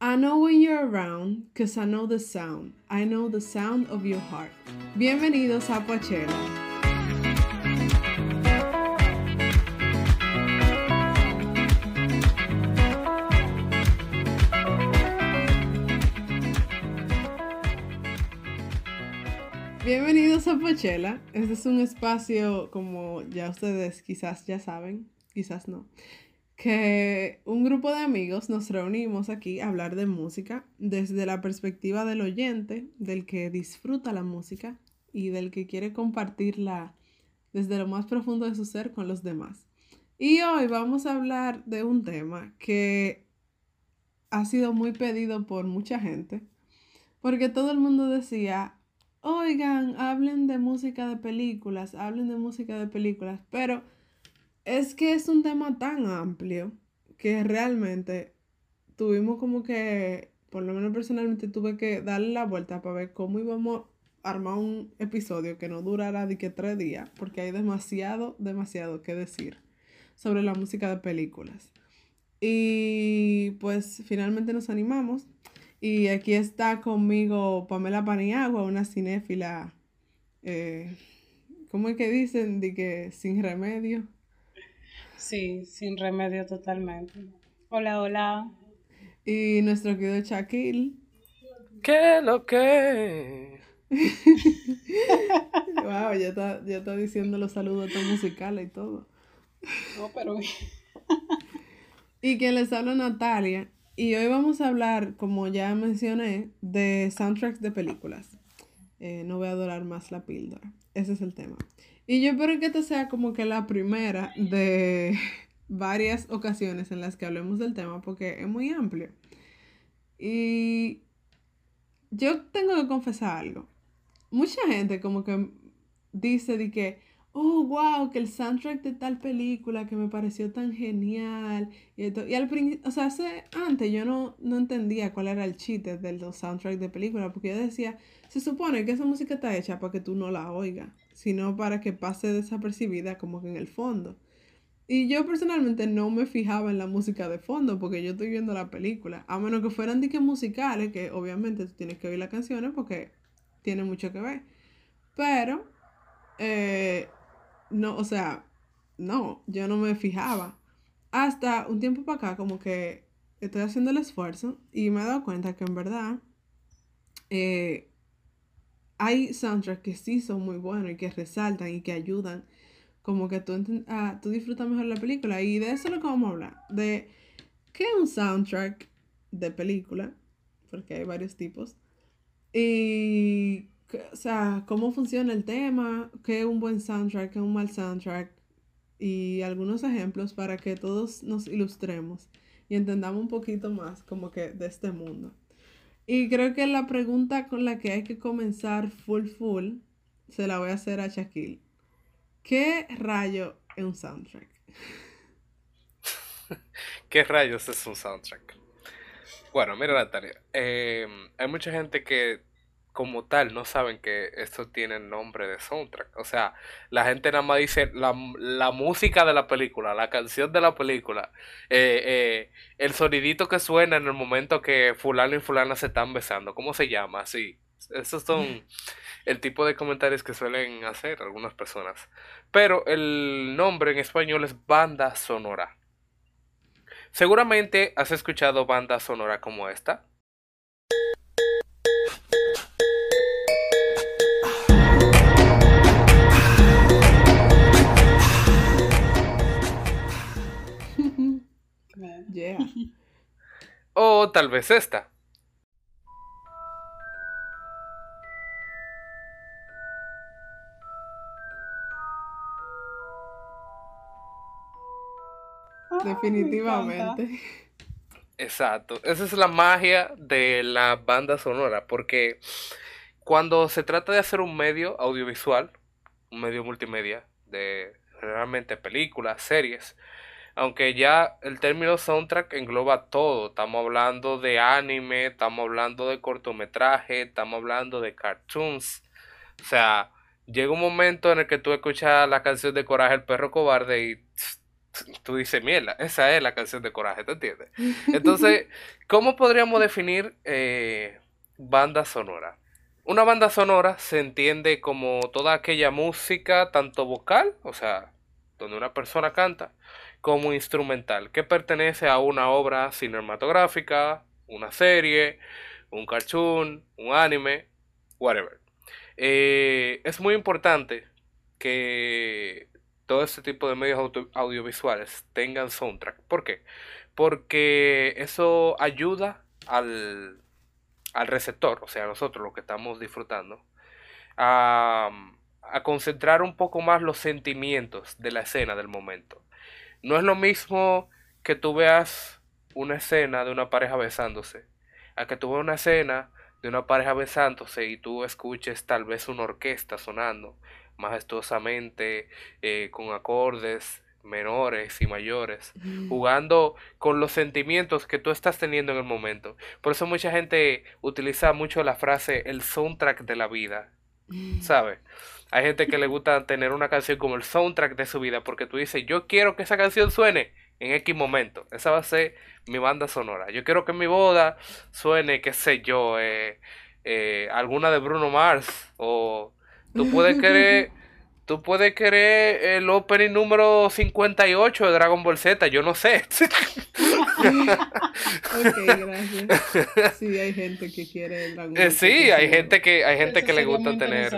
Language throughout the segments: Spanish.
I know when you're around, cause I know the sound. I know the sound of your heart. Bienvenidos a Poachella. Bienvenidos a Pochela. Este es un espacio, como ya ustedes quizás ya saben, quizás no, que un grupo de amigos nos reunimos aquí a hablar de música desde la perspectiva del oyente, del que disfruta la música y del que quiere compartirla desde lo más profundo de su ser con los demás. Y hoy vamos a hablar de un tema que ha sido muy pedido por mucha gente, porque todo el mundo decía, oigan, hablen de música de películas, hablen de música de películas, pero es que es un tema tan amplio que realmente tuvimos como que, por lo menos personalmente tuve que darle la vuelta para ver cómo íbamos a armar un episodio que no durara de que tres días, porque hay demasiado, demasiado que decir sobre la música de películas. Y pues finalmente nos animamos. Y aquí está conmigo Pamela Paniagua, una cinéfila, eh, ¿cómo es que dicen? De que sin remedio. Sí, sin remedio totalmente. Hola, hola. Y nuestro querido Shaquille. ¿Qué lo que? wow, ya está, ya está diciendo los saludos tan musicales y todo. No, pero. y quien les habla Natalia. Y hoy vamos a hablar, como ya mencioné, de soundtracks de películas. Eh, no voy a adorar más la píldora. Ese es el tema. Y yo espero que esta sea como que la primera de varias ocasiones en las que hablemos del tema porque es muy amplio. Y yo tengo que confesar algo. Mucha gente como que dice de que, oh, wow, que el soundtrack de tal película que me pareció tan genial. Y, y al principio, o sea, hace, antes yo no, no entendía cuál era el chiste del soundtrack de película porque yo decía, se supone que esa música está hecha para que tú no la oigas sino para que pase desapercibida como que en el fondo. Y yo personalmente no me fijaba en la música de fondo porque yo estoy viendo la película, a menos que fueran diques musicales, que obviamente tú tienes que oír las canciones porque tiene mucho que ver. Pero, eh, no, o sea, no, yo no me fijaba. Hasta un tiempo para acá, como que estoy haciendo el esfuerzo y me he dado cuenta que en verdad eh, hay soundtracks que sí son muy buenos y que resaltan y que ayudan como que tú, ah, tú disfrutas mejor la película. Y de eso es lo que vamos a hablar. De qué es un soundtrack de película, porque hay varios tipos. Y, o sea, cómo funciona el tema, qué es un buen soundtrack, qué es un mal soundtrack. Y algunos ejemplos para que todos nos ilustremos y entendamos un poquito más como que de este mundo. Y creo que la pregunta con la que hay que comenzar full full se la voy a hacer a Shaquille. ¿Qué rayo es un soundtrack? ¿Qué rayos es un soundtrack? Bueno, mira Natalia, eh, hay mucha gente que como tal no saben que esto tiene nombre de soundtrack. O sea, la gente nada más dice la, música de la película, la canción de la película, eh, eh, el sonidito que suena en el momento que fulano y fulana se están besando. ¿Cómo se llama? Sí, esos son el tipo de comentarios que suelen hacer algunas personas. Pero el nombre en español es banda sonora. Seguramente has escuchado banda sonora como esta. O tal vez esta. Ah, Definitivamente. Exacto. Esa es la magia de la banda sonora, porque cuando se trata de hacer un medio audiovisual, un medio multimedia, de realmente películas, series, aunque ya el término soundtrack engloba todo. Estamos hablando de anime, estamos hablando de cortometraje, estamos hablando de cartoons. O sea, llega un momento en el que tú escuchas la canción de Coraje el perro cobarde y tú dices, mierda, esa es la canción de Coraje, ¿te entiendes? Entonces, ¿cómo podríamos definir eh, banda sonora? Una banda sonora se entiende como toda aquella música, tanto vocal, o sea, donde una persona canta, como instrumental, que pertenece a una obra cinematográfica, una serie, un cartoon, un anime, whatever. Eh, es muy importante que todo este tipo de medios audiovisuales tengan soundtrack. ¿Por qué? Porque eso ayuda al, al receptor, o sea, a nosotros los que estamos disfrutando, a concentrar un poco más los sentimientos de la escena del momento. No es lo mismo que tú veas una escena de una pareja besándose, a que tú veas una escena de una pareja besándose y tú escuches tal vez una orquesta sonando majestuosamente, eh, con acordes menores y mayores, Mm. jugando con los sentimientos que tú estás teniendo en el momento. Por eso mucha gente utiliza mucho la frase el soundtrack de la vida, Mm. ¿sabes? Hay gente que le gusta tener una canción como el soundtrack de su vida porque tú dices, yo quiero que esa canción suene en X momento. Esa va a ser mi banda sonora. Yo quiero que en mi boda suene, qué sé yo, eh, eh, alguna de Bruno Mars. O tú puedes querer, tú puedes querer el opening número 58 de Dragon Ball Z. Yo no sé. Ok, gracias. Sí, hay gente que quiere el Dragon Eh, sí, hay gente que, hay gente Eso que le gusta tener.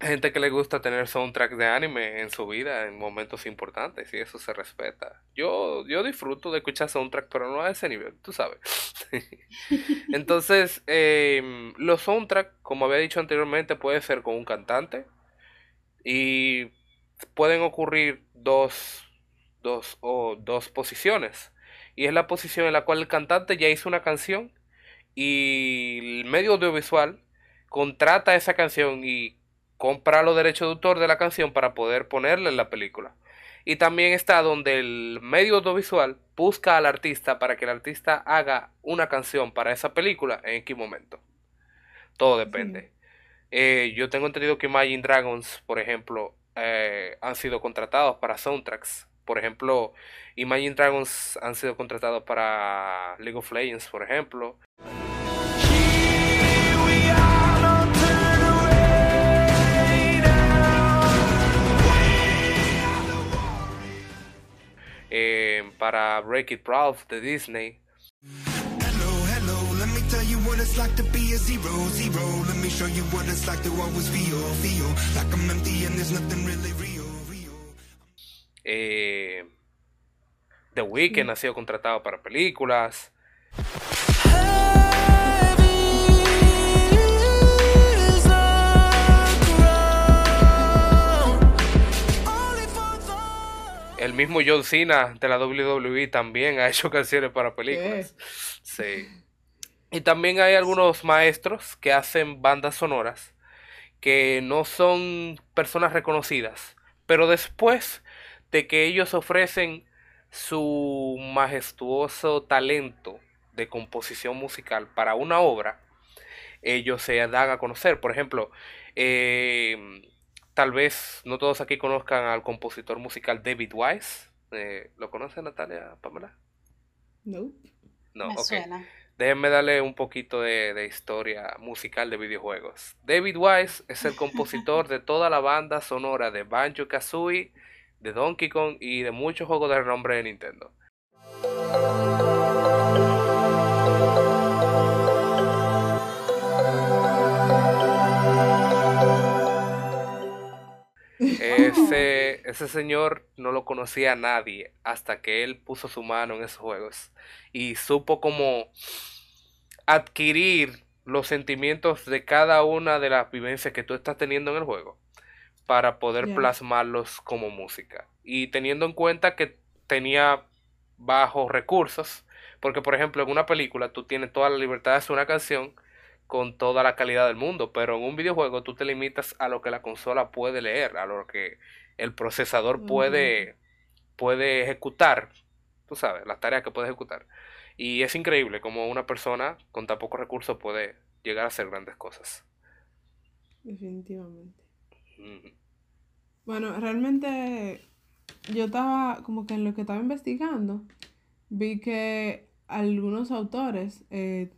Gente que le gusta tener soundtrack de anime en su vida en momentos importantes y eso se respeta. Yo, yo disfruto de escuchar soundtrack, pero no a ese nivel, tú sabes. Entonces, em, los soundtrack, como había dicho anteriormente, puede ser con un cantante y pueden ocurrir dos, dos, o dos posiciones. Y es la posición en la cual el cantante ya hizo una canción y el medio audiovisual contrata esa canción y compra los derechos de autor de la canción para poder ponerla en la película. Y también está donde el medio audiovisual busca al artista para que el artista haga una canción para esa película en X momento. Todo depende. Eh, yo tengo entendido que Imagine Dragons, por ejemplo, eh, han sido contratados para soundtracks. Por ejemplo, Imagine Dragons han sido contratados para League of Legends, por ejemplo. Eh, para Break It Ralph de Disney. Hello, hello, let me tell you what it's like to be a zero, zero. Let me show you what it's like to always feel, feel like I'm empty and there's nothing really real, real. Eh, The Weeknd ha sido contratado para películas. Mismo John Cena de la WWE también ha hecho canciones para películas. Sí. Y también hay algunos maestros que hacen bandas sonoras que no son personas reconocidas, pero después de que ellos ofrecen su majestuoso talento de composición musical para una obra, ellos se dan a conocer. Por ejemplo, eh, tal vez no todos aquí conozcan al compositor musical David Wise. Eh, ¿Lo conoce Natalia Pamela? No. No, Me ok. suena. Déjenme darle un poquito de, de historia musical de videojuegos. David Wise es el compositor de toda la banda sonora de Banjo Kazooie, de Donkey Kong y de muchos juegos de renombre de Nintendo. Ese, ese señor no lo conocía a nadie hasta que él puso su mano en esos juegos y supo como adquirir los sentimientos de cada una de las vivencias que tú estás teniendo en el juego para poder plasmarlos como música. Y teniendo en cuenta que tenía bajos recursos, porque por ejemplo en una película tú tienes toda la libertad de hacer una canción con toda la calidad del mundo, pero en un videojuego tú te limitas a lo que la consola puede leer, a lo que el procesador puede, puede ejecutar, tú sabes, las tareas que puede ejecutar. Y es increíble como una persona con tan pocos recursos puede llegar a hacer grandes cosas. Definitivamente. Bueno, realmente yo estaba como que en lo que estaba investigando, vi que algunos autores eh,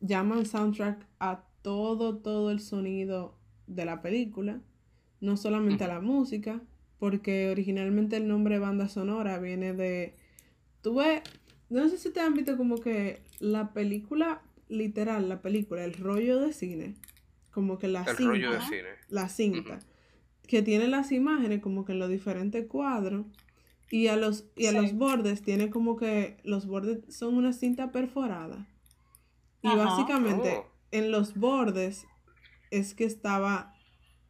llaman soundtrack todo, todo el sonido de la película, no solamente a la música, porque originalmente el nombre banda sonora viene de... Tuve, no sé si te han visto como que la película, literal, la película, el rollo de cine, como que la El cinta, rollo de cine. la cinta, que tiene las imágenes como que en los diferentes cuadros y a los, y a Sí. los bordes tiene como que los bordes son una cinta perforada. Y Ajá. básicamente Oh. En los bordes es que estaba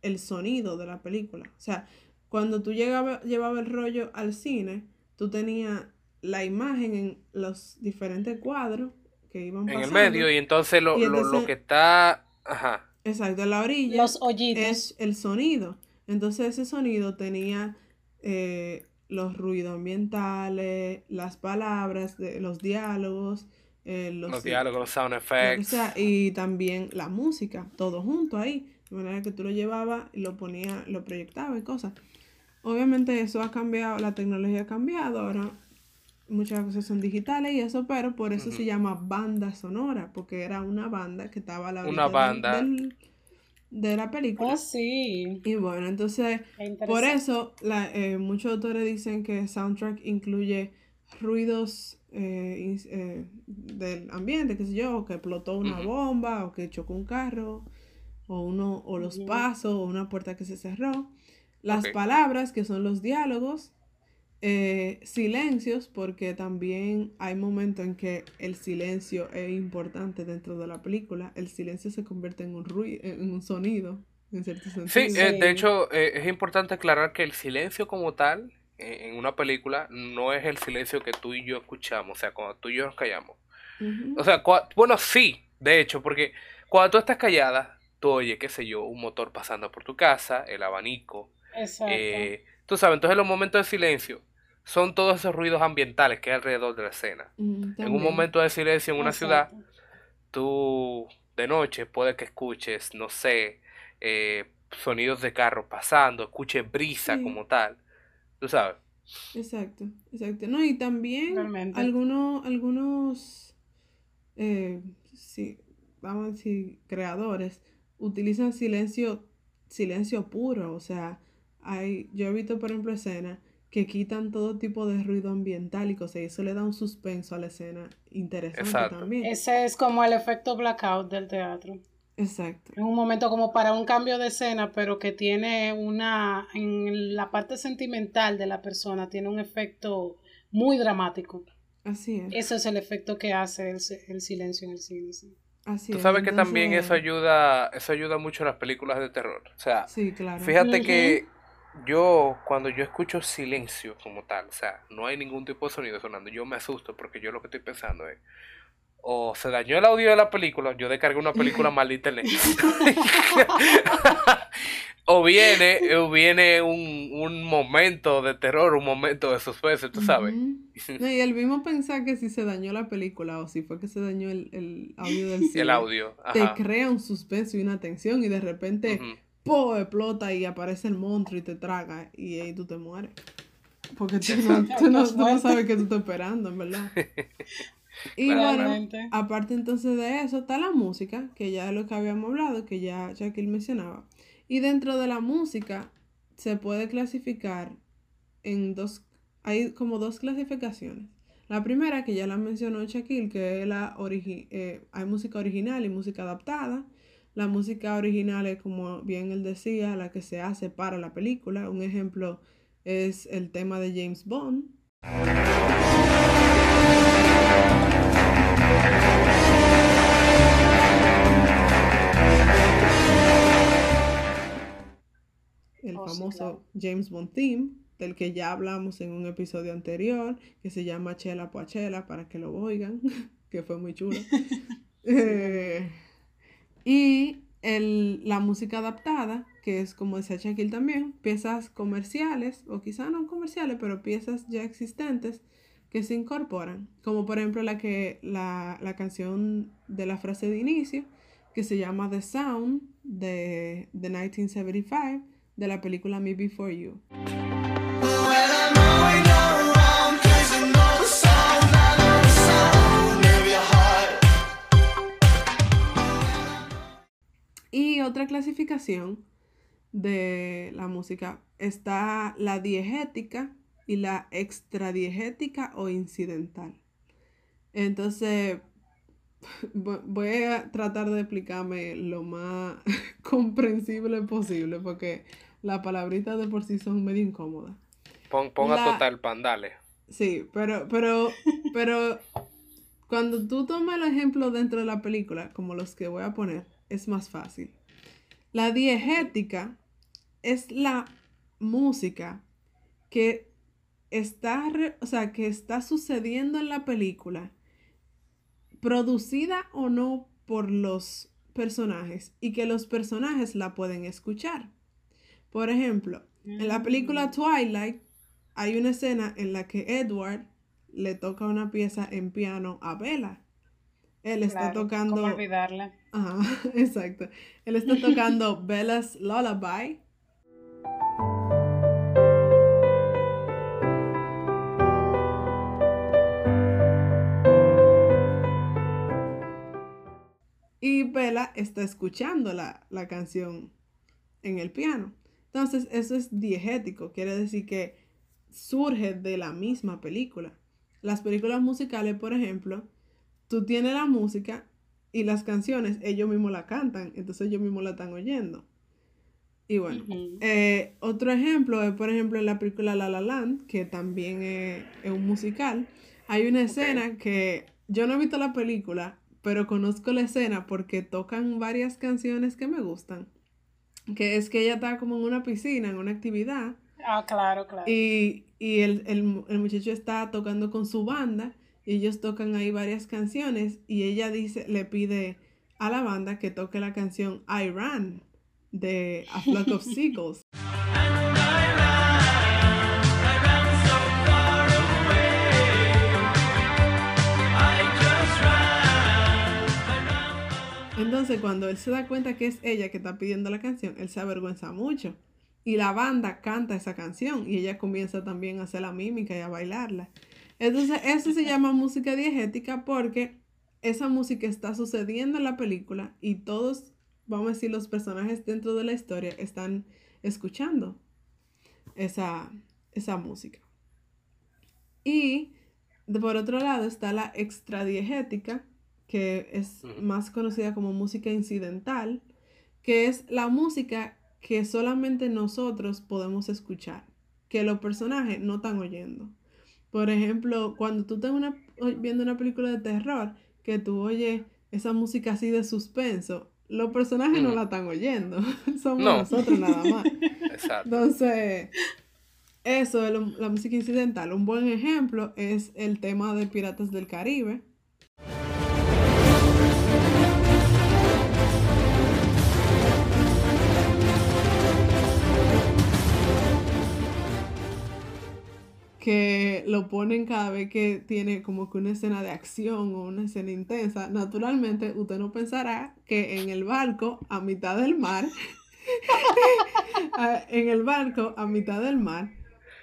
el sonido de la película. O sea, cuando tú llegaba, llevaba el rollo al cine, tú tenías la imagen en los diferentes cuadros que iban En el pasando. medio, y entonces lo, Y lo- lo que está. Ajá. Exacto, en la orilla Los hoyitos. es el sonido. Entonces ese sonido tenía eh, los ruidos ambientales, las palabras, de, los diálogos, eh, los, Los diálogos, los sound effects. sea, y también la música, todo junto ahí. De manera que tú lo llevabas y lo ponías, lo proyectabas y cosas. Obviamente eso ha cambiado, la tecnología ha cambiado, ahora muchas cosas son digitales y eso, pero por eso se llama banda sonora, porque era una banda que estaba a la Una banda. del- de la película. Oh, sí. Y bueno, entonces, por eso la- eh, muchos autores dicen que soundtrack incluye ruidos eh, eh, del ambiente, qué sé yo, que explotó una bomba, o que chocó un carro, o uno, o los pasos, o una puerta que se cerró. Las palabras, que son los diálogos, eh, silencios, porque también hay momentos en que el silencio es importante dentro de la película. El silencio se convierte en un ruido, en un sonido, en cierto sentido. Sí, eh, Sí. de hecho, eh, es importante aclarar que el silencio como tal en una película no es el silencio que tú y yo escuchamos, o sea, cuando tú y yo nos callamos. O sea, cua- bueno, sí, de hecho, porque cuando tú estás callada, tú oyes, qué sé yo, un motor pasando por tu casa, el abanico, Exacto. eh, tú sabes, entonces los momentos de silencio son todos esos ruidos ambientales que hay alrededor de la escena. Mm, En un momento de silencio en una ciudad, tú de noche puede que escuches, no sé, eh, sonidos de carro pasando, escuches brisa Sí. como tal, tú sabes. Exacto, exacto. No, y también Realmente. algunos, algunos, eh, sí, vamos a decir, creadores utilizan silencio, silencio puro. O sea, hay, yo he visto, por ejemplo, escenas que quitan todo tipo de ruido ambiental y cosas, y eso le da un suspenso a la escena interesante Exacto. también. Ese es como el efecto blackout del teatro. Exacto. Es un momento como para un cambio de escena, pero que tiene una, en la parte sentimental de la persona, tiene un efecto muy dramático. Así es. Ese es el efecto que hace el, si- el silencio en el cine. sí. Así Tú es. sabes que también eso ayuda, eso ayuda mucho a las películas de terror. O sea, Sí, claro. fíjate que yo cuando yo escucho silencio como tal, o sea, no hay ningún tipo de sonido sonando, yo me asusto porque yo lo que estoy pensando es o se dañó el audio de la película, yo descargué una película mal de internet. o viene, o viene un, un momento de terror, un momento de suspense, tú sabes. No, y el mismo pensar que si se dañó la película o si fue que se dañó el, el audio del cine, El audio, te crea un suspenso y una tensión y de repente. ¡po! explota y aparece el monstruo y te traga y ahí tú te mueres. Porque tú no, tú no- no sabes qué tú estás esperando, en verdad. Y bueno, aparte entonces de eso está la música, que ya es lo que habíamos hablado, que ya Shaquille mencionaba. Y dentro de la música se puede clasificar en dos, hay como dos clasificaciones. La primera, que ya la mencionó Shaquille, que es la origi- eh, hay música original y música adaptada. La música original es, como bien él decía, la que se hace para la película. Un ejemplo es el tema de James Bond. El Oh, sí, famoso claro. James Bond theme, del que ya hablamos en un episodio anterior, que se llama Chela Poachela, para que lo oigan, que fue muy chulo. Eh, y el, la música adaptada, que es como decía Shaquille también, piezas comerciales, o quizá no comerciales, pero piezas ya existentes que se incorporan, como por ejemplo la, que, la, la canción de la frase de inicio, que se llama The Sound de, de 1975, de la película Me Before You. Y otra clasificación de la música está la diegética y la extradiegética o incidental. Entonces, voy a tratar de explicarme lo más comprensible posible porque las palabritas de por sí son medio incómodas. Pon, ponga La- total pan, dale. Sí, pero, pero, pero cuando tú tomas el ejemplo dentro de la película, como los que voy a poner, es más fácil. La diegética es la música que está, re- o sea, que está sucediendo en la película, producida o no por los personajes, y que los personajes la pueden escuchar. Por ejemplo, en la película Twilight hay una escena en la que Edward le toca una pieza en piano a Bella. Él está Claro, tocando. ¿Cómo olvidarla? Ajá, exacto. Él está tocando Bella's Lullaby. Y Bella está escuchando la, la canción en el piano. Entonces, eso es diegético, quiere decir que surge de la misma película. Las películas musicales, por ejemplo, tú tienes la música y las canciones, ellos mismos la cantan, entonces ellos mismos la están oyendo. Y bueno, eh, otro ejemplo es, por ejemplo, en la película La La Land, que también es, es un musical. Hay una escena que yo no he visto la película, pero conozco la escena porque tocan varias canciones que me gustan. Que es que ella está como en una piscina, en una actividad, Ah, claro, claro. y, y el, el el muchacho está tocando con su banda y ellos tocan ahí varias canciones y ella dice, le pide a la banda que toque la canción I Ran de A Flock of Seagulls. Entonces cuando él se da cuenta que es ella que está pidiendo la canción, él se avergüenza mucho. Y la banda canta esa canción y ella comienza también a hacer la mímica y a bailarla. Entonces eso se llama música diegética porque esa música está sucediendo en la película y todos, vamos a decir, los personajes dentro de la historia están escuchando esa, esa música. Y por otro lado está la extradiegética, que es más conocida como música incidental, que es la música que solamente nosotros podemos escuchar, que los personajes no están oyendo. Por ejemplo, cuando tú estás una- viendo una película de terror, que tú oyes esa música así de suspenso, los personajes no la están oyendo, somos No. nosotros nada más. Exacto. Entonces, eso es la música incidental. Un buen ejemplo es el tema de Piratas del Caribe. Que lo ponen cada vez que tiene como que una escena de acción o una escena intensa. Naturalmente, usted no pensará que en el barco a mitad del mar, en el barco a mitad del mar,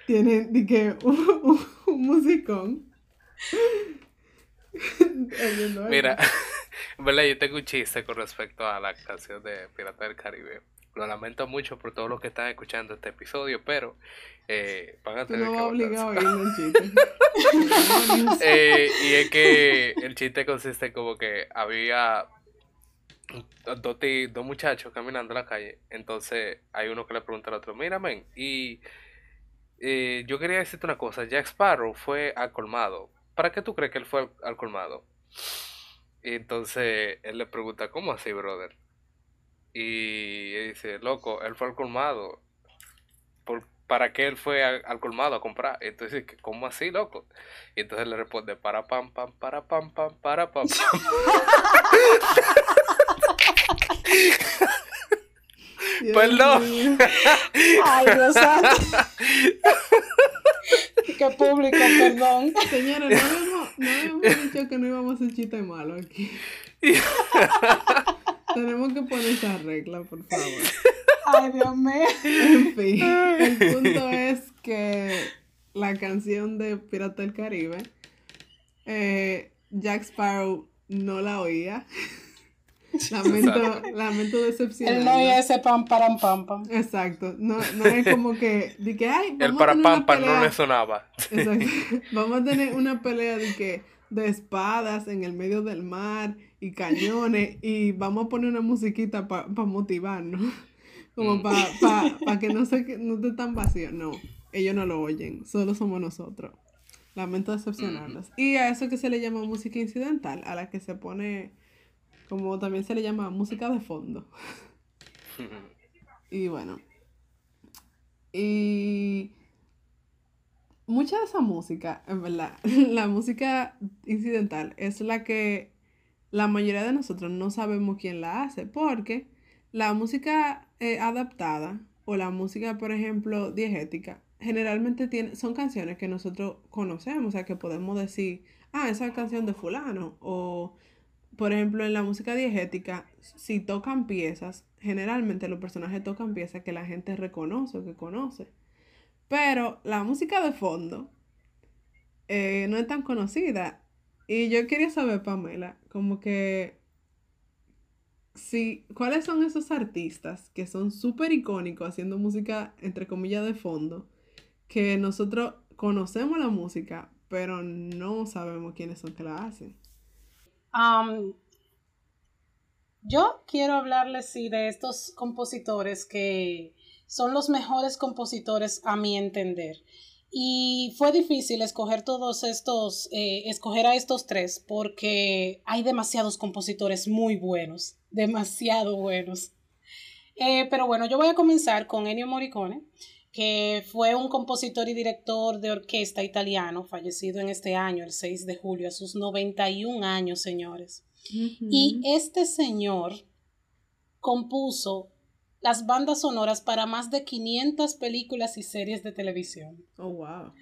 tienen di que, un, un- un musicón. Mira, ¿verdad? Yo tengo un chiste con respecto a la canción de Pirata del Caribe. Lo lamento mucho por todos los que están escuchando este episodio, pero eh, van a Tú tener no que a chiste. Eh, y es que el chiste consiste como que había dos, dos muchachos caminando en la calle. Entonces hay uno que le pregunta al otro, mira, men, y eh, yo quería decirte una cosa, Jack Sparrow fue al colmado. ¿Para qué tú crees que él fue al colmado? Y entonces él le pregunta, ¿cómo así, brother? Y dice, loco, él fue al colmado. ¿Por, ¿Para qué él fue al, al colmado a comprar? Entonces, dice, ¿cómo así, loco? Y entonces le responde, para pam, pam, para pam, pam, para pam, pam. Dios Perdón. mío. Ay, Dios santo. Qué público, perdón. Señores, no habíamos, no habíamos dicho que no íbamos a hacer chiste malo aquí. Tenemos que poner esa regla, por favor. Ay, Dios mío. En fin, el punto es que la canción de Pirata del Caribe, eh, Jack Sparrow no la oía. Lamento, lamento decepcionar. El no y ese pam, param, pam, pam. Exacto. No, no es como que, de que, ay, El vamos a para tener una pampa no le sonaba. Exacto. Vamos a tener una pelea de que de espadas en el medio del mar y cañones y vamos a poner una musiquita para motivarnos. Como Mm. para que no se no esté tan vacío. No, ellos no lo oyen, solo somos nosotros. Lamento decepcionarlos. Y a eso que se le llama música incidental, a la que se pone, como también se le llama música de fondo. Y bueno. Y mucha de esa música, en verdad, la música incidental es la que la mayoría de nosotros no sabemos quién la hace, porque la música eh, adaptada o la música, por ejemplo, diegética, generalmente tiene, son canciones que nosotros conocemos, o sea, que podemos decir, ah, esa es canción de fulano, o por ejemplo, en la música diegética, si tocan piezas, generalmente los personajes tocan piezas que la gente reconoce o que conoce. Pero la música de fondo eh, no es tan conocida. Y yo quería saber, Pamela, como que si, ¿cuáles son esos artistas que son súper icónicos haciendo música, entre comillas, de fondo, que nosotros conocemos la música, pero no sabemos quiénes son que la hacen? Am, yo quiero hablarles sí, de estos compositores que son los mejores compositores a mi entender. Y fue difícil escoger todos estos, eh, escoger a estos tres porque hay demasiados compositores muy buenos, demasiado buenos. Eh, pero bueno, yo voy a comenzar con Ennio Morricone, que fue un compositor y director de orquesta italiano, fallecido en este año, el 6 de julio, a sus 91 años, señores. Y este señor compuso las bandas sonoras para más de 500 películas y series de televisión. Oh, wow.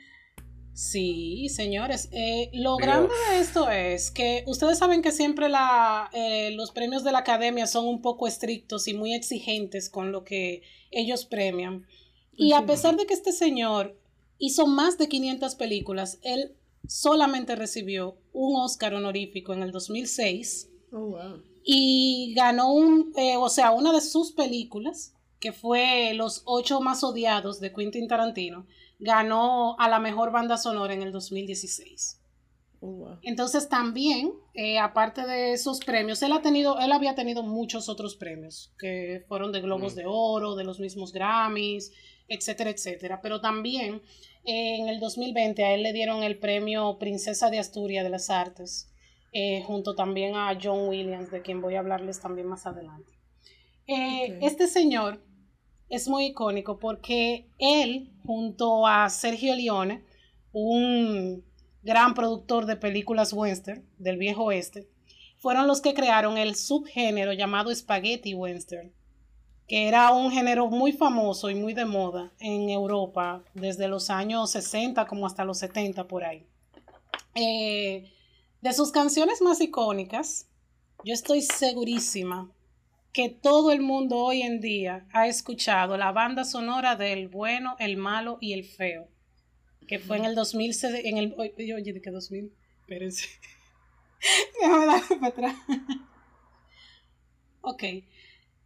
Sí, señores. Eh, lo Dios. grande de esto es que ustedes saben que siempre la, eh, los premios de la academia son un poco estrictos y muy exigentes con lo que ellos premian. Y a pesar de que este señor hizo más de 500 películas, él solamente recibió un Oscar honorífico en el 2006 Oh, wow. y ganó un, eh, o sea, una de sus películas, que fue Los ocho más odiados de Quentin Tarantino, ganó a la mejor banda sonora en el 2016. Oh, wow. Entonces también, eh, aparte de esos premios, él ha tenido, él había tenido muchos otros premios, que fueron de Globos Mm. de Oro, de los mismos Grammys, etcétera, etcétera. Pero también eh, en el 2020 a él le dieron el premio Princesa de Asturias de las Artes, eh, junto también a John Williams, de quien voy a hablarles también más adelante. Eh. Este señor es muy icónico porque él, junto a Sergio Leone, un gran productor de películas western del viejo oeste, fueron los que crearon el subgénero llamado spaghetti western, que era un género muy famoso y muy de moda en Europa desde los años 60 como hasta los 70 por ahí. Eh, de sus canciones más icónicas, yo estoy segurísima que todo el mundo hoy en día ha escuchado la banda sonora del bueno, el malo y el feo, que fue en el 2000, en el, oye, ¿de qué 2000? Espérense. Déjame darme para atrás. ok.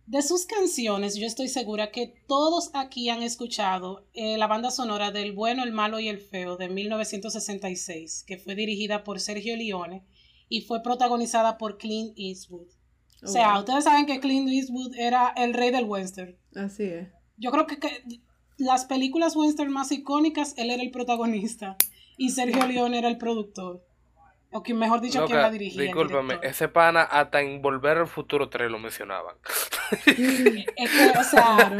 De sus canciones, yo estoy segura que todos aquí han escuchado eh, la banda sonora del Bueno, el Malo y el Feo de 1966, que fue dirigida por Sergio Leone y fue protagonizada por Clint Eastwood. Oh, o sea, wow. ustedes saben que Clint Eastwood era el rey del western. Así es. Yo creo que, que las películas western más icónicas, él era el protagonista y Sergio Leone era el productor. O que mejor dicho, quien Loca, la dirigía. discúlpame, ese pana hasta en Volver al Futuro 3 lo mencionaban. Es que, o sea,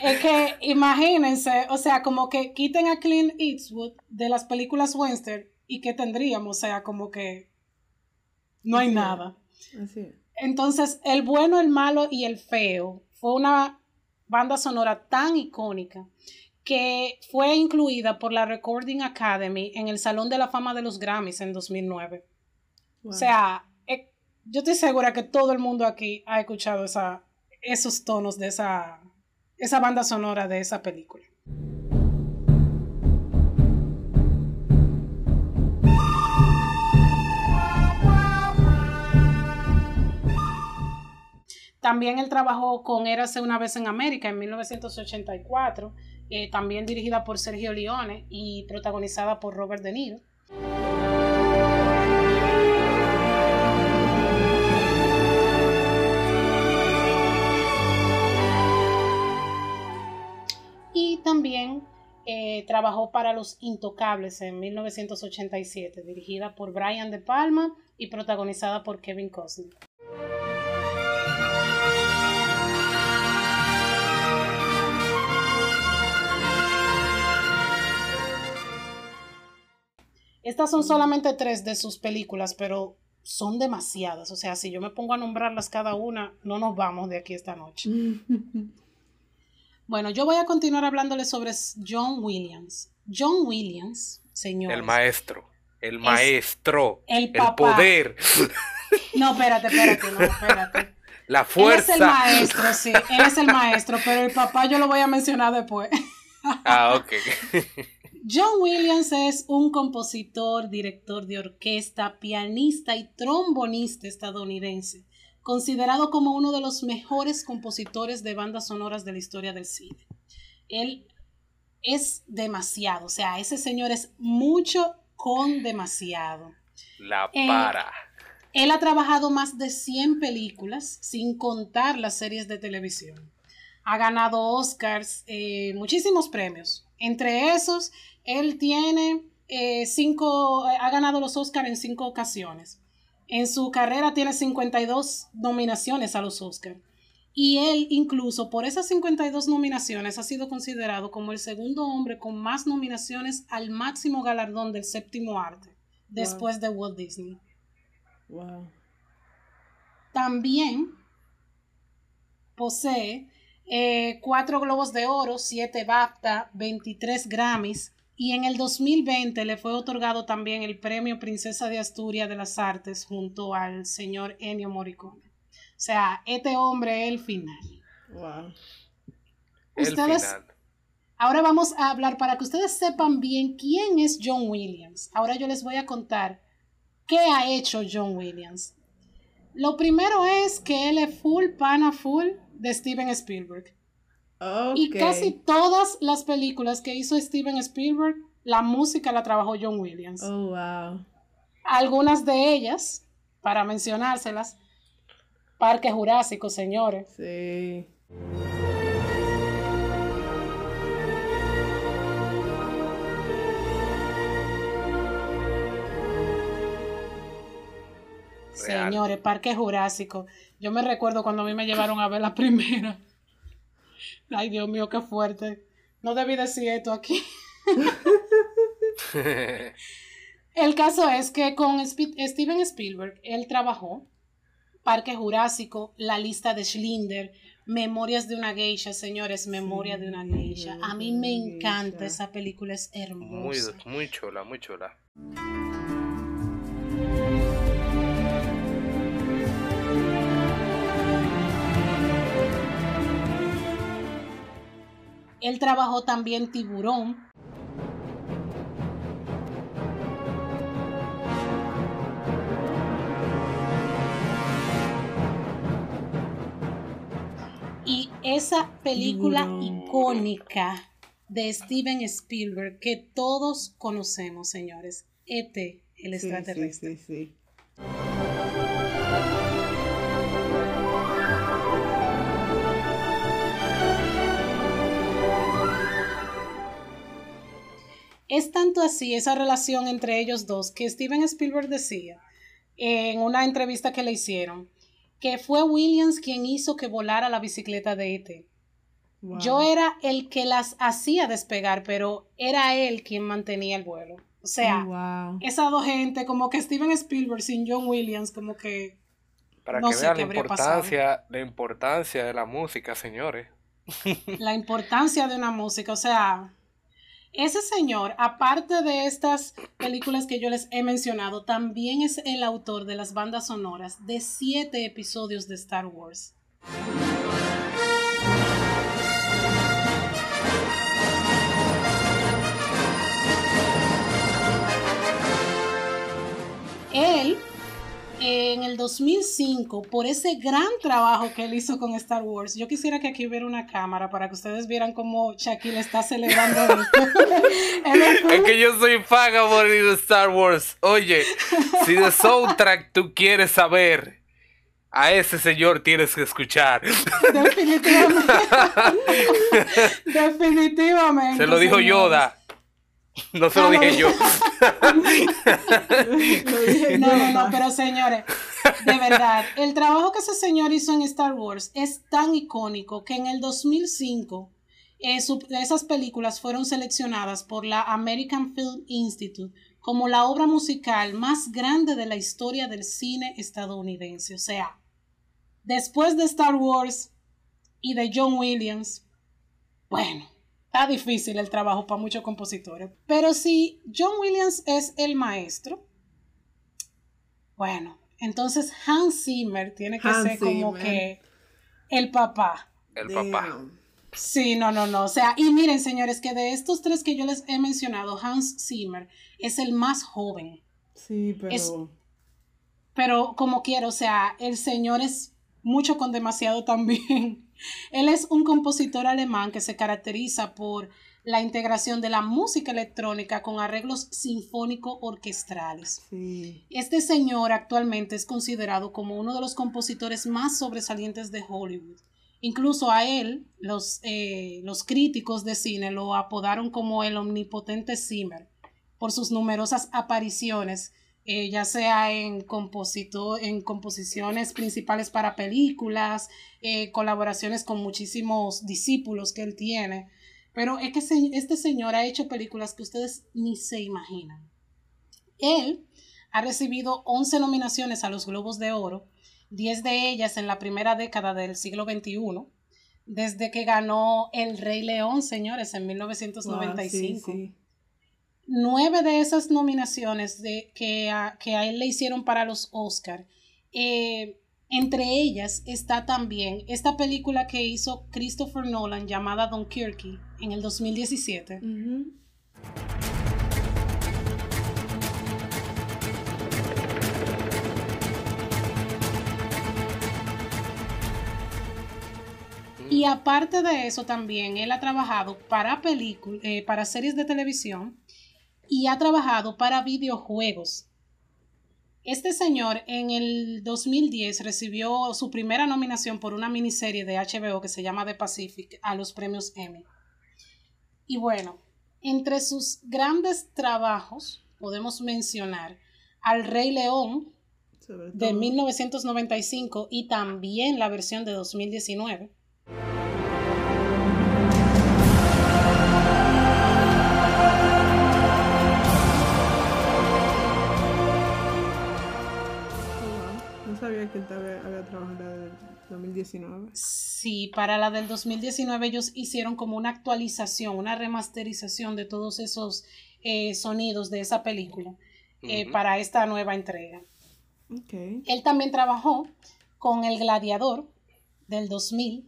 es que imagínense, o sea, como que quiten a Clint Eastwood de las películas western y que tendríamos, o sea, como que no hay nada. Así es. Entonces, el bueno, el malo y el feo fue una banda sonora tan icónica que fue incluida por la Recording Academy en el Salón de la Fama de los Grammys en 2009. Wow. O sea, eh, yo estoy segura que todo el mundo aquí ha escuchado esa, esos tonos de esa, esa banda sonora de esa película. También él trabajó con Érase una vez en América en 1984, eh, también dirigida por Sergio Leone y protagonizada por Robert De Niro. Y también eh, trabajó para Los Intocables en 1987, dirigida por Brian De Palma y protagonizada por Kevin Costner. Estas son solamente tres de sus películas, pero son demasiadas. O sea, si yo me pongo a nombrarlas cada una, no nos vamos de aquí esta noche. Bueno, yo voy a continuar hablándoles sobre John Williams. John Williams, señor. El maestro. El maestro. el El, papá. poder. No, espérate, espérate, no, espérate. La Él fuerza. es el maestro, sí, él es el maestro, pero el papá yo lo voy a mencionar después. Ah, ok. John Williams es un compositor, director de orquesta, pianista y trombonista estadounidense, considerado como uno de los mejores compositores de bandas sonoras de la historia del cine. Él es demasiado, o sea, ese señor es mucho con demasiado. La Eh, para. Él ha trabajado más de 100 películas, sin contar las series de televisión. Ha ganado Oscars, eh, muchísimos premios. Entre esos, él tiene eh, cinco, eh, ha ganado los Oscars en cinco ocasiones. En su carrera tiene 52 nominaciones a los Oscars. Y él, incluso por esas 52 nominaciones, ha sido considerado como el segundo hombre con más nominaciones al máximo galardón del séptimo arte, después de Walt Disney. Wow. También posee eh, cuatro Globos de Oro, siete BAFTA, 23 Grammys y en el 2020 le fue otorgado también el premio Princesa de Asturias de las Artes junto al señor Ennio Morricone. O sea, este hombre es el final. Wow. El ustedes- final. Ahora vamos a hablar para que ustedes sepan bien quién es John Williams. Ahora yo les voy a contar qué ha hecho John Williams. Lo primero es que él es full pana full de Steven Spielberg. Y casi todas las películas que hizo Steven Spielberg, la música la trabajó John Williams. Oh, wow. Algunas de ellas, para mencionárselas, Parque Jurásico, señores. Sí. Real. Señores, Parque Jurásico. Yo me recuerdo cuando a mí me llevaron a ver la primera. Ay, Dios mío, qué fuerte. No debí decir esto aquí. El caso es que con Steven Spielberg, él trabajó Parque Jurásico, La lista de Schlinder, Memorias de una geisha, señores, Memoria de una geisha. A mí me Geisha. encanta esa película, es muy, hermosa. muy chula, muy chula. Él trabajó también Tiburón. Y esa película Tiburón. icónica de Steven Spielberg que todos conocemos, señores. E.T., el extraterrestre. Sí, sí, sí. Es tanto así esa relación entre ellos dos que Steven Spielberg decía en una entrevista que le hicieron que fue Williams quien hizo que volara la bicicleta de E.T. Wow. Yo era el que las hacía despegar, pero era él quien mantenía el vuelo. O sea, Oh, wow. esas dos gente, como que Steven Spielberg sin John Williams, como que Para No que sé vean qué la habría pasado. importancia, la importancia de la música, señores. la importancia de una música. O sea, ese señor, aparte de estas películas que yo les he mencionado, también es el autor de las bandas sonoras de siete episodios de Star Wars. Él en el 2005 por ese gran trabajo que él hizo con Star Wars. Yo quisiera que aquí hubiera una cámara para que ustedes vieran cómo Shaquille está celebrando esto. Es- que yo soy fan de Star Wars. Oye, si de soundtrack tú quieres saber, a ese señor tienes que escuchar. Definitivamente. Definitivamente. Se lo dijo. Yoda. No se lo Ah, lo dije yo. Lo dije No, yo, no, no, pero señores, de verdad, el trabajo que ese señor hizo en Star Wars es tan icónico que en el 2005 eh, su- esas películas fueron seleccionadas por la American Film Institute como la obra musical más grande de la historia del cine estadounidense. O sea, después de Star Wars y de John Williams, bueno, está difícil el trabajo para muchos compositores. Pero si John Williams es el maestro, bueno, entonces Hans Zimmer tiene que Hans ser como Zimmer. que el papá. El papá. Sí, no, no, no. O sea, y miren, señores, que de estos tres que yo les he mencionado, Hans Zimmer es el más joven. Sí, pero. Es- Pero como quiero, o sea, el señor es mucho con demasiado también. Él es un compositor alemán que se caracteriza por la integración de la música electrónica con arreglos sinfónico-orquestrales. Sí. Este señor actualmente es considerado como uno de los compositores más sobresalientes de Hollywood. Incluso a él, los, eh, los críticos de cine lo apodaron como el omnipotente Zimmer por sus numerosas apariciones, eh, ya sea en, composito- en composiciones principales para películas, eh, colaboraciones con muchísimos discípulos que él tiene. Pero es que se- este señor ha hecho películas que ustedes ni se imaginan. Él ha recibido 11 nominaciones a los Globos de Oro, 10 de ellas en la primera década del siglo XXI, desde que ganó El Rey León, señores, en 1995. Wow, sí, sí. Nueve de esas nominaciones de, que, a, que a él le hicieron para los Oscar, eh, entre ellas está también esta película que hizo Christopher Nolan llamada Dunkirk en el 2017. Ujú. Y aparte de eso también él ha trabajado para películas, para series de televisión y ha trabajado para videojuegos. Este señor en el 2010 recibió su primera nominación por una miniserie de HBO que se llama The Pacific a los premios Emmy. Y bueno, entre sus grandes trabajos podemos mencionar Al Rey León de todo. 1995 y también la versión de 2019. No sabía que él había, había trabajado en la del 2019. Sí, para la del 2019 ellos hicieron como una actualización, una remasterización de todos esos eh, sonidos de esa película eh, para esta nueva entrega. Ok. Él también trabajó con El Gladiador del 2000.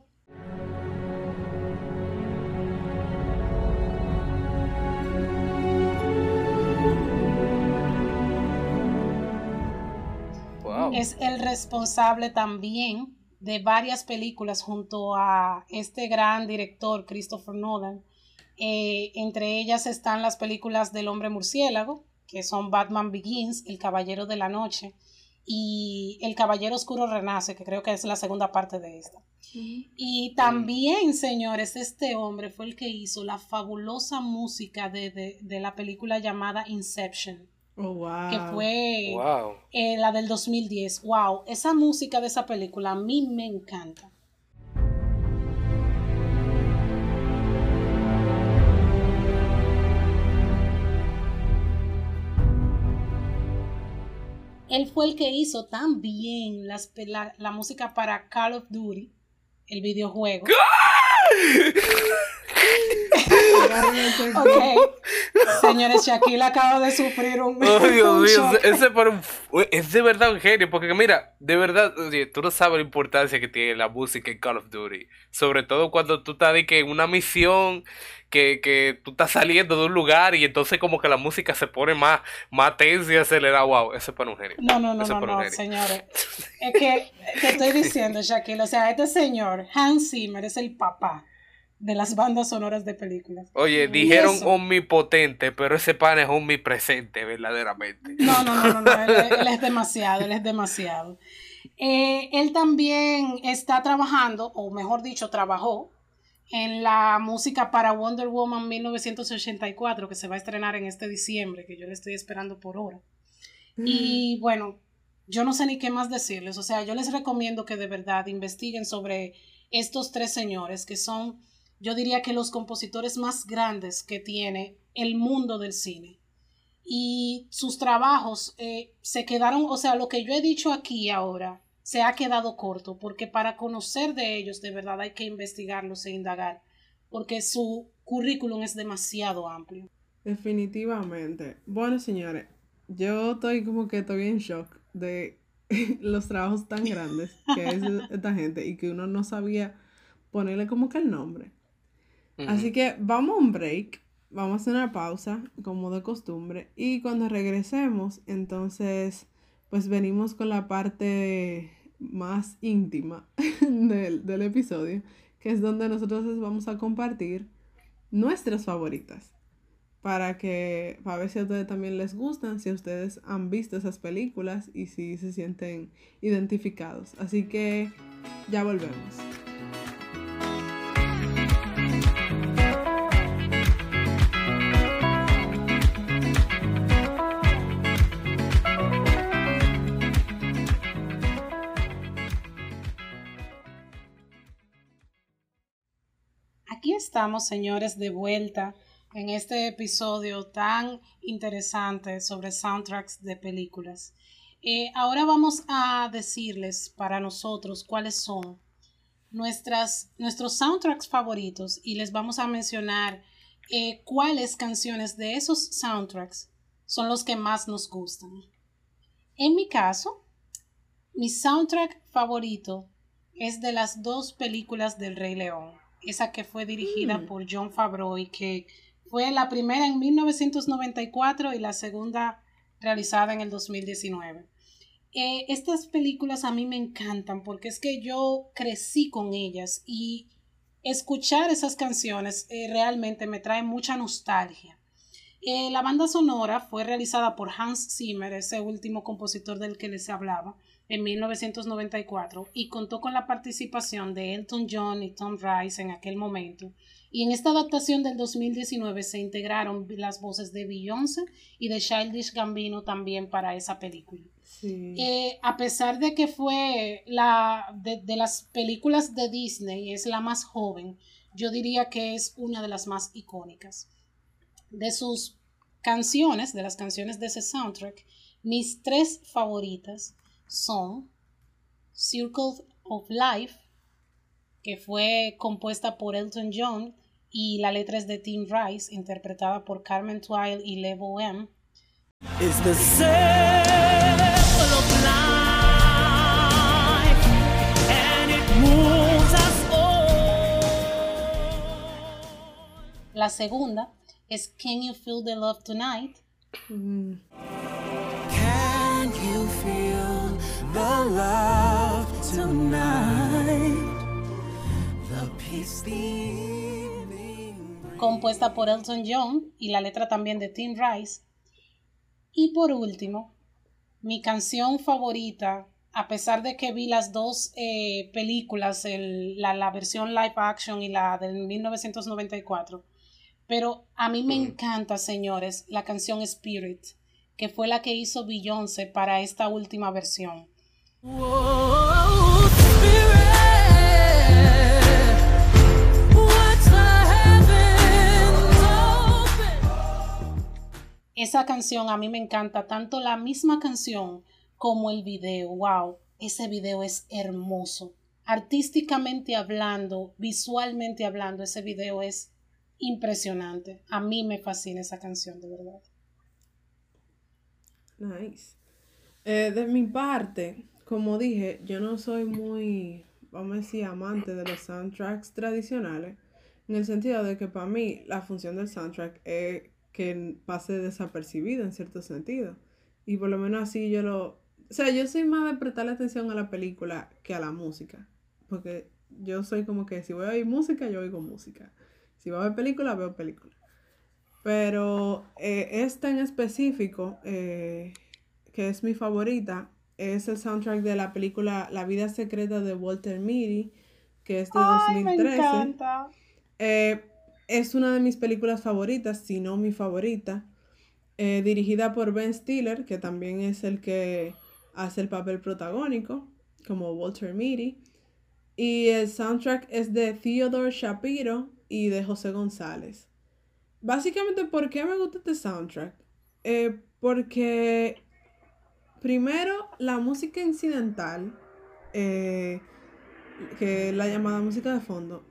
Wow. Es el responsable también de varias películas junto a este gran director Christopher Nolan. Eh, entre ellas están las películas del hombre murciélago, que son Batman Begins, El Caballero de la Noche y El Caballero Oscuro Renace, que creo que es la segunda parte de esta. Y también, señores, este hombre fue el que hizo la fabulosa música de, de- de la película llamada Inception, Oh, wow. que fue Wow. eh, la del 2010. Wow, esa música de esa película a mí me encanta. Él fue el que hizo también las la, la música para Call of Duty, el videojuego. Ok. Señores, Shaquille acaba de sufrir un. Oh, Dios un mío, shock. ese- para un- es de verdad un genio, porque mira, de verdad, oye, tú no sabes la importancia que tiene la música en Call of Duty, sobre todo cuando tú estás de que en una misión, que, que tú estás saliendo de un lugar y entonces como que la música se pone más, más tensa y acelerada, wow, ese es para un genio. No, no, no, Ese no, no, genio. señores. Es que te estoy diciendo, Shaquille, o sea, este señor, Hans Zimmer, es el papá de las bandas sonoras de películas. Oye, Y dijeron eso- omnipotente, pero ese pan es omnipresente, verdaderamente. No, no, no, no, no, él, él es demasiado, él es demasiado. Eh, él también está trabajando, o mejor dicho, trabajó en la música para Wonder Woman 1984, que se va a estrenar en este diciembre, que yo le estoy esperando por hora. Y bueno, yo no sé ni qué más decirles, o sea, yo les recomiendo que de verdad investiguen sobre estos tres señores, que son, yo diría que los compositores más grandes que tiene el mundo del cine y sus trabajos eh, se quedaron, o sea, lo que yo he dicho aquí ahora se ha quedado corto, porque para conocer de ellos de verdad hay que investigarlos e indagar, porque su currículum es demasiado amplio. Definitivamente. Bueno, señores, yo estoy como que estoy en shock de los trabajos tan grandes que es esta gente y que uno no sabía ponerle como que el nombre. Así que vamos a un break, vamos a hacer una pausa como de costumbre y cuando regresemos, entonces, pues venimos con la parte más íntima del, del episodio, que es donde nosotros les vamos a compartir nuestras favoritas para que para ver si a ustedes también les gustan, si ustedes han visto esas películas y si se sienten identificados. Así que ya volvemos. Estamos, señores, de vuelta en este episodio tan interesante sobre soundtracks de películas. Eh, ahora vamos a decirles para nosotros cuáles son nuestras, nuestros soundtracks favoritos y les vamos a mencionar eh, cuáles canciones de esos soundtracks son los que más nos gustan. En mi caso, mi soundtrack favorito es de las dos películas del Rey León, esa que fue dirigida Mm. por John Favreau y que fue la primera en 1994 y la segunda realizada en el 2019. Eh, estas películas a mí me encantan porque es que yo crecí con ellas y escuchar esas canciones eh, realmente me trae mucha nostalgia. Eh, la banda sonora fue realizada por Hans Zimmer, ese último compositor del que les hablaba, en 1994 y contó con la participación de Elton John y Tom Rice en aquel momento. Y en esta adaptación del 2019 se integraron las voces de Beyoncé y de Childish Gambino también para esa película. Sí. Eh, a pesar de que fue la de, de las películas de Disney, es la más joven, yo diría que es una de las más icónicas. De sus canciones, de las canciones de ese soundtrack, mis tres favoritas son Circle of Life, que fue compuesta por Elton John y la letra es de Tim Rice, interpretada por Carmen Twile y Levo M. It's the circle of life, and it moves us all. La segunda es Can You Feel the Love Tonight, Mm. Can you feel the love tonight? The peace compuesta por Elton John y la letra también de Tim Rice. Y por último, mi canción favorita, a pesar de que vi las dos eh, películas, el- la, la versión live action y la del 1994, pero a mí me encanta, señores, la canción Spirit, que fue la que hizo Beyoncé para esta última versión. Esa canción a mí me encanta, tanto la misma canción como el video. Wow, ese video es hermoso. Artísticamente hablando, visualmente hablando, ese video es impresionante. A mí me fascina esa canción, de verdad. Nice. Eh, de mi parte, como dije, yo no soy muy, vamos a decir, amante de los soundtracks tradicionales, en el sentido de que para mí la función del soundtrack es que pase desapercibido en cierto sentido. Y por lo menos así yo lo... O sea, yo soy más de prestarle atención a la película que a la música. Porque yo soy como que si voy a oír música, yo oigo música. Si voy a ver película, veo película. Pero eh, esta en específico, eh, que es mi favorita, es el soundtrack de la película La vida secreta de Walter Mitty, que es de Ay, me 2013. encanta. Eh, es una de mis películas favoritas, si no mi favorita. Eh, dirigida por Ben Stiller, que también es el que hace el papel protagónico, como Walter Mitty. Y el soundtrack es de Theodore Shapiro y de José González. Básicamente, ¿por qué me gusta este soundtrack? Eh, porque, primero, la música incidental, eh, que es la llamada música de fondo,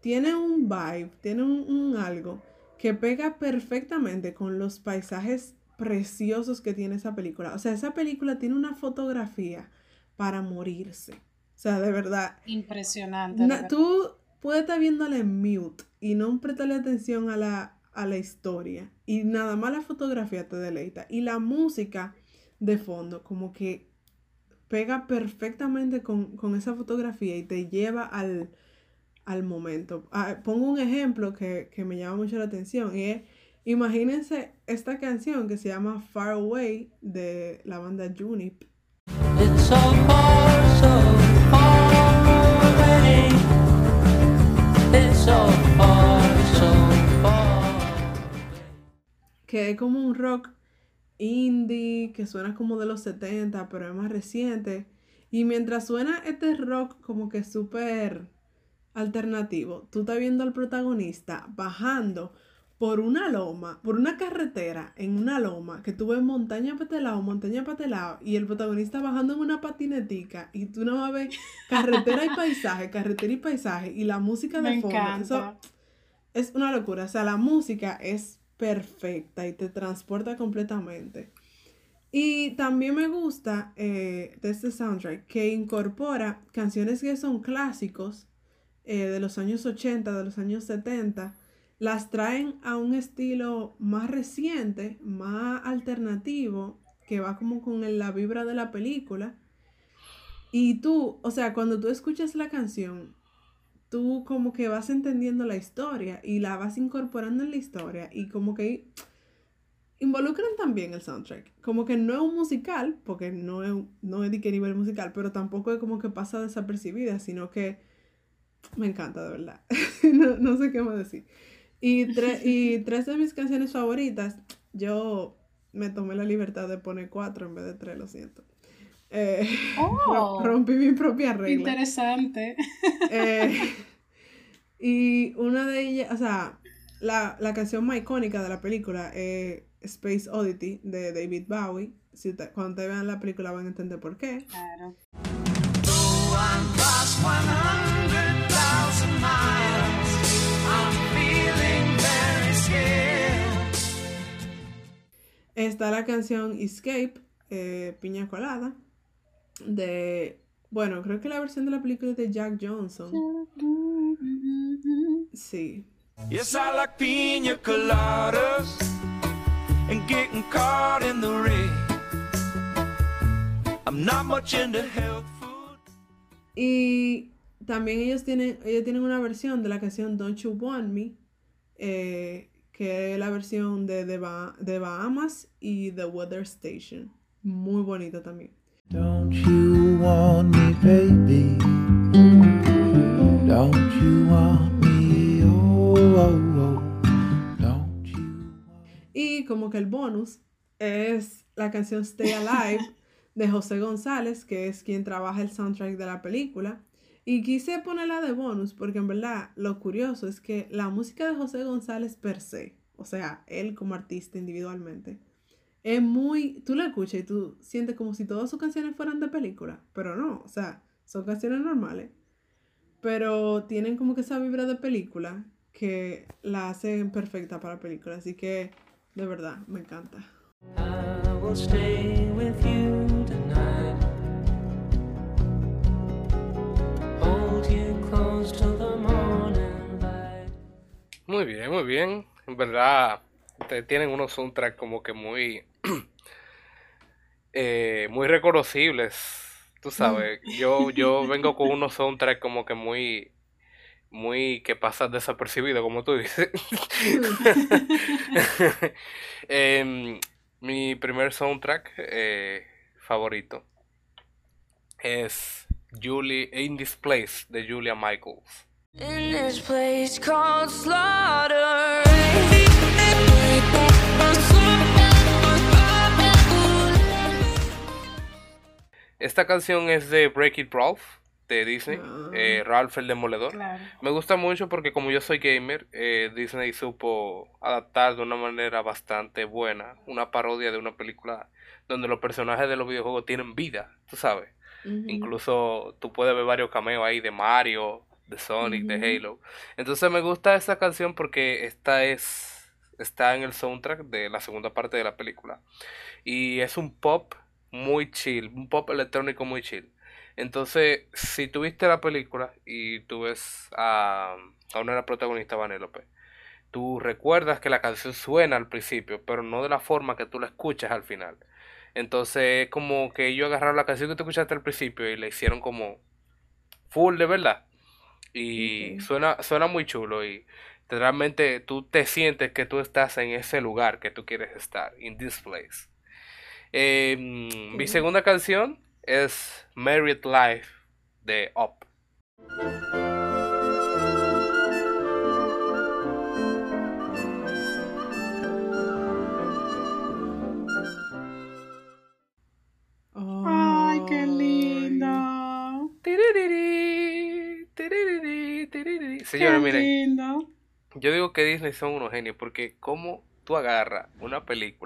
tiene un vibe, tiene un, un algo que pega perfectamente con los paisajes preciosos que tiene esa película. O sea, esa película tiene una fotografía para morirse. O sea, de verdad, Impresionante. de verdad. tú puedes estar viéndole en mute y no prestarle atención a la, a la historia. Y nada más la fotografía te deleita. Y la música de fondo, como que pega perfectamente con, con esa fotografía y te lleva al, al momento. Ah, pongo un ejemplo que, que me llama mucho la atención y es, imagínense esta canción que se llama Far Away de la banda Junip. It's so far, so far away. It's so far, so far. que es como un rock indie, que suena como de los 70, pero es más reciente. Y mientras suena este rock como que súper alternativo, tú estás viendo al protagonista bajando por una loma, por una carretera en una loma, que tú ves montaña para este montaña para este y el protagonista bajando en una patinetica, y tú no vas a ver carretera y paisaje, carretera y paisaje, y la música de Me fondo. encanta. Eso, es una locura. O sea, la música es perfecta y te transporta completamente. Y también me gusta eh, de este soundtrack que incorpora canciones que son clásicos eh, de los años 80, de los años 70, las traen a un estilo más reciente, más alternativo, que va como con la vibra de la película. Y tú, o sea, cuando tú escuchas la canción, tú como que vas entendiendo la historia y la vas incorporando en la historia y como que involucran también el soundtrack. Como que no es un musical, porque no es, no es de qué nivel musical, pero tampoco es como que pasa desapercibida, sino que me encanta, de verdad. no, no sé qué más decir. Y, y tres de mis canciones favoritas, yo me tomé la libertad de poner cuatro en vez de tres, lo siento. Eh, Oh. rompí mi propia regla. Interesante. Eh, y una de ellas, o sea, la, la canción más icónica de la película es Space Oddity de David Bowie. Si te- cuando te vean la película van a entender por qué. Claro. Though I'm lost 100,000 miles, I'm feeling very scared. Está la canción Escape, eh, Piña Colada, de, bueno, creo que la versión de la película es de Jack Johnson. Sí. Yes, I like pina coladas and getting caught in the rain. I'm not much into health food. Y también ellos tienen, ellos tienen una versión de la canción Don't You Want Me, eh, que es la versión de, de, Ba- de Bahamas y The Weather Station. Muy bonito también. Don't you want me, baby? Don't you want me? Oh, oh, oh. Don't you Y como que el bonus es la canción Stay Alive de José González, que es quien trabaja el soundtrack de la película. Y quise ponerla de bonus porque en verdad lo curioso es que la música de José González per se, o sea, él como artista individualmente, es muy, tú la escuchas y tú sientes como si todas sus canciones fueran de película, pero no, o sea, son canciones normales, pero tienen como que esa vibra de película que la hacen perfecta para películas. Así que, de verdad, me encanta. I will stay with you tonight. Hold you close till the morning light. Muy bien, muy bien. En verdad, te- tienen unos soundtracks como que muy, eh, muy reconocibles. Tú sabes, yo, yo vengo con unos soundtracks como que muy, muy que pasan desapercibidos, como tú dices. Em, mi primer soundtrack eh, favorito es Julie In This Place de Julia Michaels. In this place called slaughter. Esta canción es de Break It Ralph de Disney, Ah. eh, Ralph el Demoledor. Claro. Me gusta mucho porque como yo soy gamer, eh, Disney supo adaptar de una manera bastante buena una parodia de una película donde los personajes de los videojuegos tienen vida, tú sabes. Incluso tú puedes ver varios cameos ahí de Mario, de Sonic, de. Halo. Entonces me gusta esta canción porque esta es está en el soundtrack de la segunda parte de la película. Y es un pop muy chill, un pop electrónico muy chill. Entonces, si tú viste la película y tú ves a, a una de las protagonistas, Vanellope, tú recuerdas que la canción suena al principio, pero no de la forma que tú la escuchas al final. Entonces, es como que ellos agarraron la canción que tú escuchaste al principio y la hicieron como full de verdad. Y suena, suena muy chulo y realmente tú te sientes que tú estás en ese lugar que tú quieres estar, in this place. Eh, mm, mi segunda canción es Married Life de Up. Ay, qué lindo. Señores, miren, lindo. yo digo que Disney son unos genios porque como tú agarras una película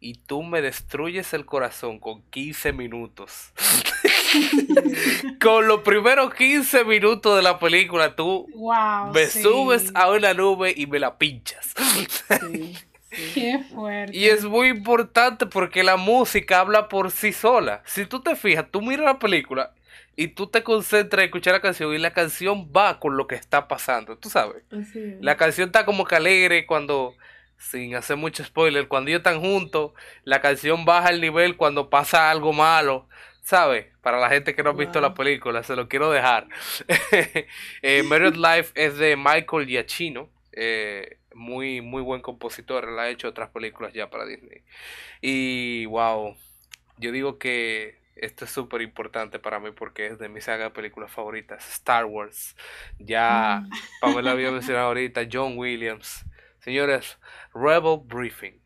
y tú me destruyes el corazón con 15 minutos. con los primeros 15 minutos de la película tú Wow. me sí. subes a una nube y me la pinchas. Sí, sí. Qué fuerte. Y es muy importante porque la música habla por sí sola. Si tú te fijas, tú miras la película y tú te concentras en escuchar la canción y la canción va con lo que está pasando, tú sabes. La canción está como que alegre cuando, sin hacer mucho spoiler, cuando ellos están juntos, la canción baja el nivel cuando pasa algo malo, ¿sabes? Para la gente que no ha visto la película, se lo quiero dejar. eh, Married Life es de Michael Giacchino, eh, muy, muy buen compositor, él ha hecho otras películas ya para Disney. Y wow, yo digo que esto es súper importante para mí porque es de mi saga de películas favoritas, Star Wars. Ya Pamela había mencionado ahorita, John Williams. Señores, Rebel Briefing.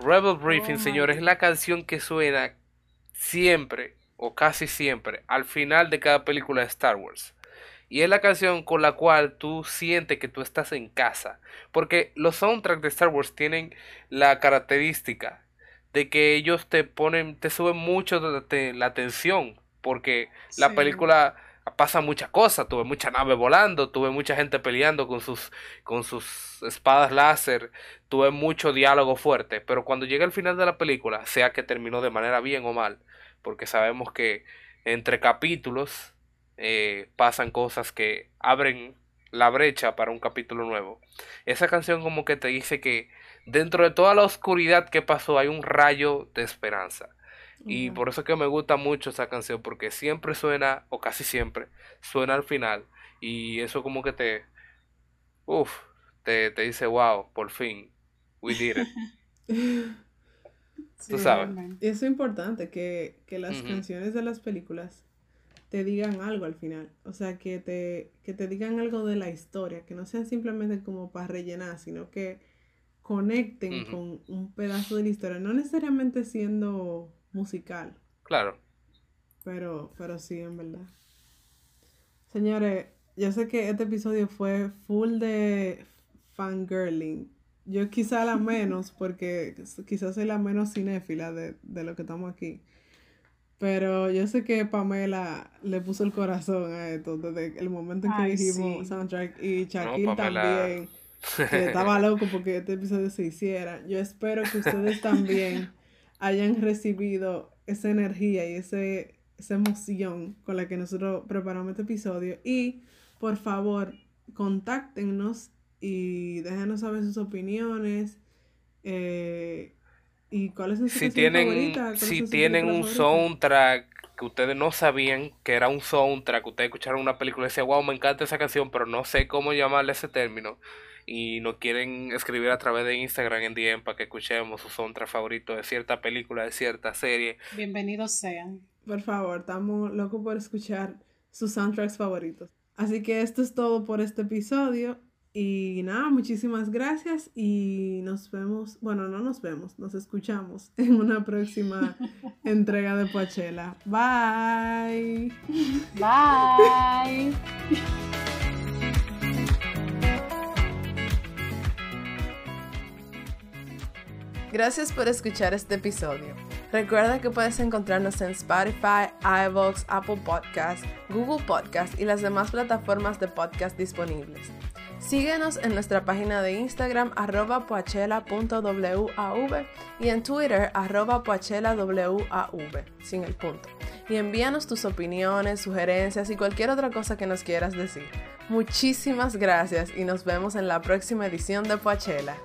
Rebel Briefing, Oh, señores, es la canción que suena siempre o casi siempre al final de cada película de Star Wars. Y es la canción con la cual tú sientes que tú estás en casa. Porque los soundtracks de Star Wars tienen la característica de que ellos te ponen, te suben mucho la tensión. Porque la película pasa muchas cosas. Tuve mucha nave volando, tuve mucha gente peleando con sus, con sus espadas láser, tuve mucho diálogo fuerte. Pero cuando llega el final de la película, sea que terminó de manera bien o mal, porque sabemos que entre capítulos eh, pasan cosas que abren la brecha para un capítulo nuevo. Esa canción como que te dice que dentro de toda la oscuridad que pasó hay un rayo de esperanza. Y por eso es que me gusta mucho esa canción, porque siempre suena, o casi siempre, suena al final. Y eso como que te, uff, te, te dice, wow, por fin, we did it. Tú Sí. sabes. Realmente. Y eso es importante, que, que las canciones de las películas te digan algo al final. O sea, que te, que te digan algo de la historia, que no sean simplemente como para rellenar, sino que conecten con un pedazo de la historia. No necesariamente siendo musical, Claro. pero, pero sí, en verdad. Señores, yo sé que este episodio fue full de fangirling, Yo quizá la menos, porque quizás soy la menos cinéfila de, de lo que estamos aquí. Pero yo sé que Pamela le puso el corazón a esto desde el momento en que Ay, dijimos sí. soundtrack y Shaquille Pamela. también, que estaba loco porque este episodio se hiciera. Yo espero que ustedes también hayan recibido esa energía y ese, esa emoción con la que nosotros preparamos este episodio. Y por favor, contáctenos y déjenos saber sus opiniones. eh, y cuáles son sus Si tienen, favoritas, cuáles si tienen un favoritas. soundtrack que ustedes no sabían que era un soundtrack, ustedes escucharon una película y decían, wow, me encanta esa canción, pero no sé cómo llamarle ese término. Y nos quieren escribir a través de Instagram en DM para que escuchemos su soundtrack favorito de cierta película, de cierta serie. Bienvenidos sean. Por favor, estamos locos por escuchar sus soundtracks favoritos. Así que esto es todo por este episodio. Y nada, muchísimas gracias y nos vemos, bueno, no nos vemos, nos escuchamos en una próxima entrega de Poachella. Bye. Bye. Gracias por escuchar este episodio. Recuerda que puedes encontrarnos en Spotify, iVoox, Apple Podcasts, Google Podcasts y las demás plataformas de podcast disponibles. Síguenos en nuestra página de Instagram arroba poachella.wav y en Twitter arroba poachellawav sin el punto. Y envíanos tus opiniones, sugerencias y cualquier otra cosa que nos quieras decir. Muchísimas gracias y nos vemos en la próxima edición de Poachella.